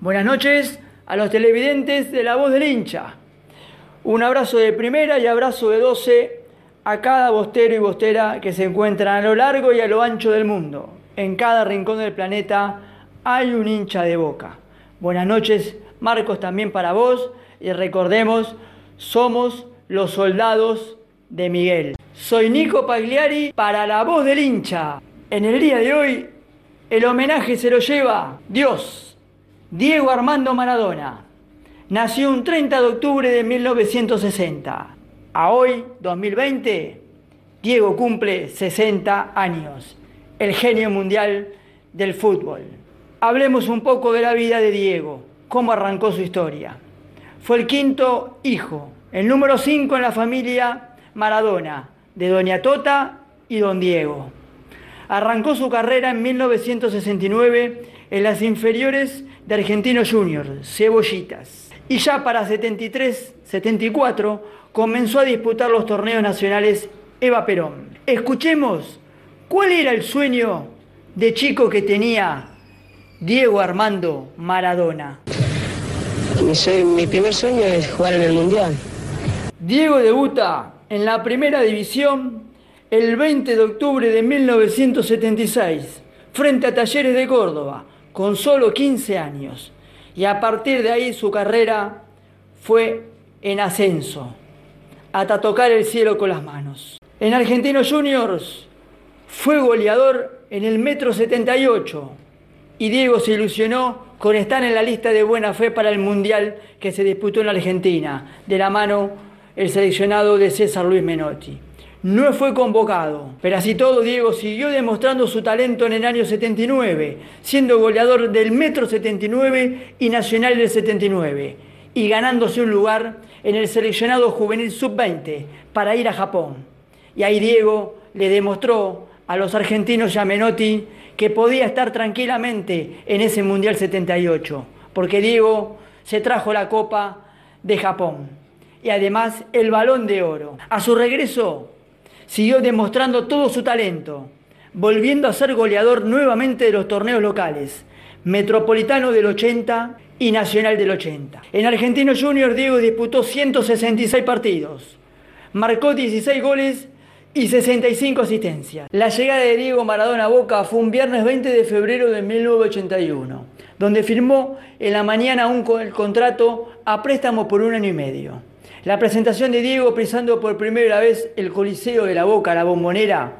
Buenas noches a los televidentes de La Voz del Hincha. Un abrazo de primera y abrazo de doce a cada bostero y bostera que se encuentran a lo largo y a lo ancho del mundo. En cada rincón del planeta hay un hincha de boca. Buenas noches, Marcos, también para vos. Y recordemos, somos los soldados de Miguel. Soy Nico Pagliari para La Voz del Hincha. En el día de hoy, el homenaje se lo lleva Dios. Diego Armando Maradona nació un 30 de octubre de 1960. A hoy, 2020, Diego cumple 60 años, el genio mundial del fútbol. Hablemos un poco de la vida de Diego, cómo arrancó su historia. Fue el quinto hijo, el número 5 en la familia Maradona, de Doña Tota y Don Diego. Arrancó su carrera en 1969 en las inferiores de Argentino Junior, Cebollitas. Y ya para 73-74 comenzó a disputar los torneos nacionales Eva Perón. Escuchemos cuál era el sueño de chico que tenía Diego Armando Maradona. Mi, mi primer sueño es jugar en el Mundial. Diego debuta en la primera división el 20 de octubre de 1976 frente a Talleres de Córdoba con solo 15 años y a partir de ahí su carrera fue en ascenso, hasta tocar el cielo con las manos. En Argentinos Juniors fue goleador en el metro 78 y Diego se ilusionó con estar en la lista de buena fe para el Mundial que se disputó en Argentina, de la mano el seleccionado de César Luis Menotti no fue convocado. Pero así todo, Diego siguió demostrando su talento en el año 79, siendo goleador del Metro 79 y Nacional del 79, y ganándose un lugar en el seleccionado juvenil sub-20 para ir a Japón. Y ahí Diego le demostró a los argentinos y que podía estar tranquilamente en ese Mundial 78, porque Diego se trajo la Copa de Japón y además el balón de oro. A su regreso siguió demostrando todo su talento, volviendo a ser goleador nuevamente de los torneos locales, Metropolitano del 80 y Nacional del 80. En Argentino Junior Diego disputó 166 partidos, marcó 16 goles y 65 asistencias. La llegada de Diego Maradona a Boca fue un viernes 20 de febrero de 1981, donde firmó en la mañana un contrato a préstamo por un año y medio. La presentación de Diego pisando por primera vez el Coliseo de la Boca, la bombonera,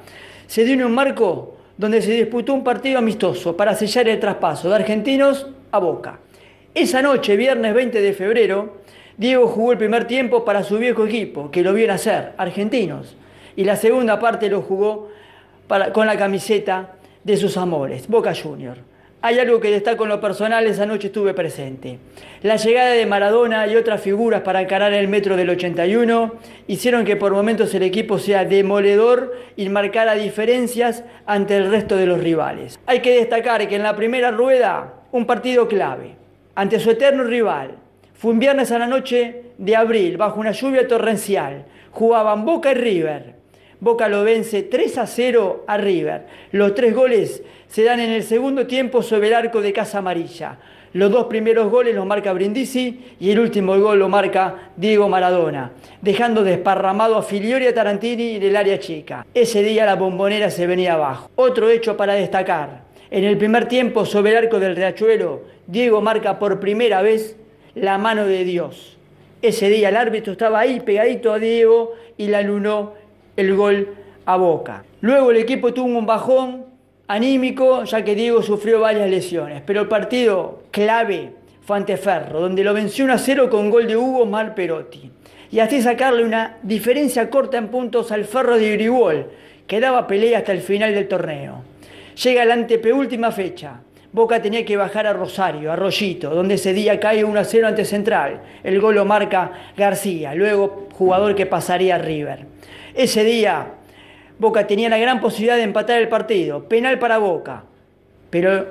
se dio en un marco donde se disputó un partido amistoso para sellar el traspaso de argentinos a Boca. Esa noche, viernes 20 de febrero, Diego jugó el primer tiempo para su viejo equipo, que lo vio nacer, Argentinos, y la segunda parte lo jugó con la camiseta de sus amores, Boca Junior. Hay algo que destaco en lo personal, esa noche estuve presente. La llegada de Maradona y otras figuras para encarar el metro del 81 hicieron que por momentos el equipo sea demoledor y marcara diferencias ante el resto de los rivales. Hay que destacar que en la primera rueda, un partido clave, ante su eterno rival, fue un viernes a la noche de abril, bajo una lluvia torrencial. Jugaban Boca y River. Boca lo vence 3 a 0 a River. Los tres goles se dan en el segundo tiempo sobre el arco de Casa Amarilla. Los dos primeros goles los marca Brindisi y el último gol lo marca Diego Maradona, dejando desparramado a Filiori a Tarantini en el área chica. Ese día la bombonera se venía abajo. Otro hecho para destacar. En el primer tiempo sobre el arco del Riachuelo, Diego marca por primera vez la mano de Dios. Ese día el árbitro estaba ahí pegadito a Diego y la lunó el gol a Boca. Luego el equipo tuvo un bajón anímico ya que Diego sufrió varias lesiones, pero el partido clave fue ante Ferro, donde lo venció 1 a 0 con gol de Hugo Mar Perotti. Y así sacarle una diferencia corta en puntos al Ferro de Grigol, que daba pelea hasta el final del torneo. Llega la antepeúltima fecha. Boca tenía que bajar a Rosario, a Rollito, donde ese día cae 1 a 0 ante Central. El gol lo marca García, luego jugador que pasaría a River. Ese día Boca tenía la gran posibilidad de empatar el partido, penal para Boca, pero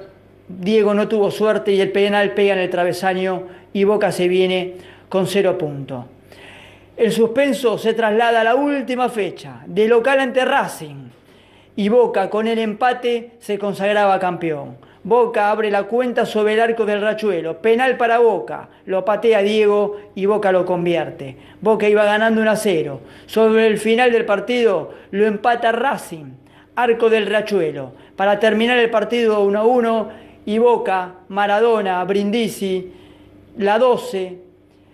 Diego no tuvo suerte y el penal pega en el travesaño y Boca se viene con cero puntos. El suspenso se traslada a la última fecha, de local ante Racing, y Boca con el empate se consagraba campeón. Boca abre la cuenta sobre el arco del Rachuelo. Penal para Boca. Lo patea Diego y Boca lo convierte. Boca iba ganando 1 a 0. Sobre el final del partido lo empata Racing. Arco del Rachuelo. Para terminar el partido 1 a 1 y Boca, Maradona, Brindisi, la 12,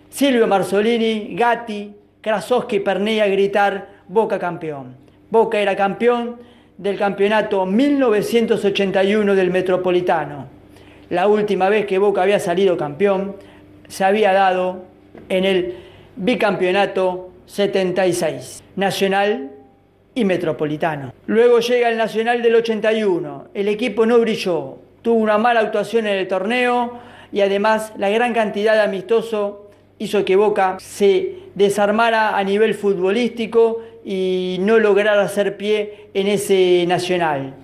Silvio Marzolini, Gatti, Krasowski, Pernilla gritar Boca campeón. Boca era campeón del campeonato 1981 del Metropolitano. La última vez que Boca había salido campeón se había dado en el bicampeonato 76, nacional y metropolitano. Luego llega el nacional del 81. El equipo no brilló, tuvo una mala actuación en el torneo y además la gran cantidad de amistoso hizo que Boca se desarmara a nivel futbolístico y no lograra hacer pie en ese nacional.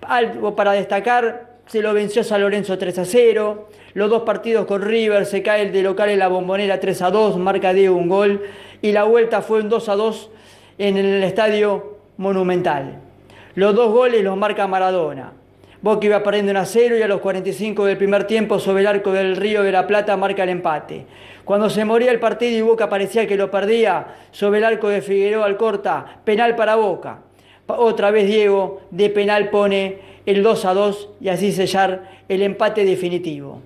Algo para destacar, se lo venció San Lorenzo 3 a 0. Los dos partidos con River, se cae el de local en la bombonera 3 a 2, marca Diego un gol. Y la vuelta fue un 2 a 2 en el estadio Monumental. Los dos goles los marca Maradona. Boca iba perdiendo 1 a 0 y a los 45 del primer tiempo sobre el arco del Río de la Plata marca el empate. Cuando se moría el partido y Boca parecía que lo perdía, sobre el arco de Figueroa al corta, penal para Boca. Otra vez Diego de penal pone el 2 a 2 y así sellar el empate definitivo.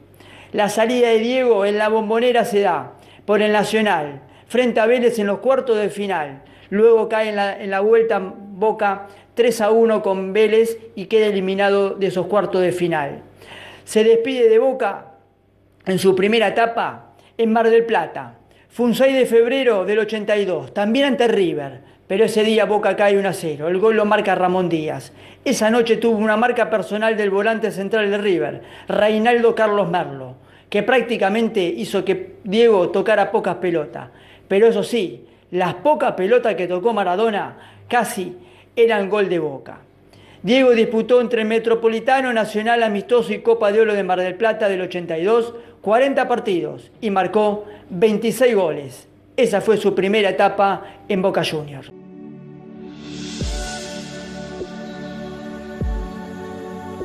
La salida de Diego en la bombonera se da por el Nacional, frente a Vélez en los cuartos de final. Luego cae en la vuelta Boca 3 a 1 con Vélez y queda eliminado de esos cuartos de final. Se despide de Boca en su primera etapa en Mar del Plata. Fue un 6 de febrero del 82, también ante River, pero ese día Boca cae 1 a 0. El gol lo marca Ramón Díaz. Esa noche tuvo una marca personal del volante central de River, Reinaldo Carlos Merlo, que prácticamente hizo que Diego tocara pocas pelotas. Pero eso sí, las pocas pelotas que tocó Maradona casi eran gol de Boca. Diego disputó entre Metropolitano, Nacional, Amistoso y Copa de Oro de Mar del Plata del 82 40 partidos y marcó 26 goles. Esa fue su primera etapa en Boca Juniors.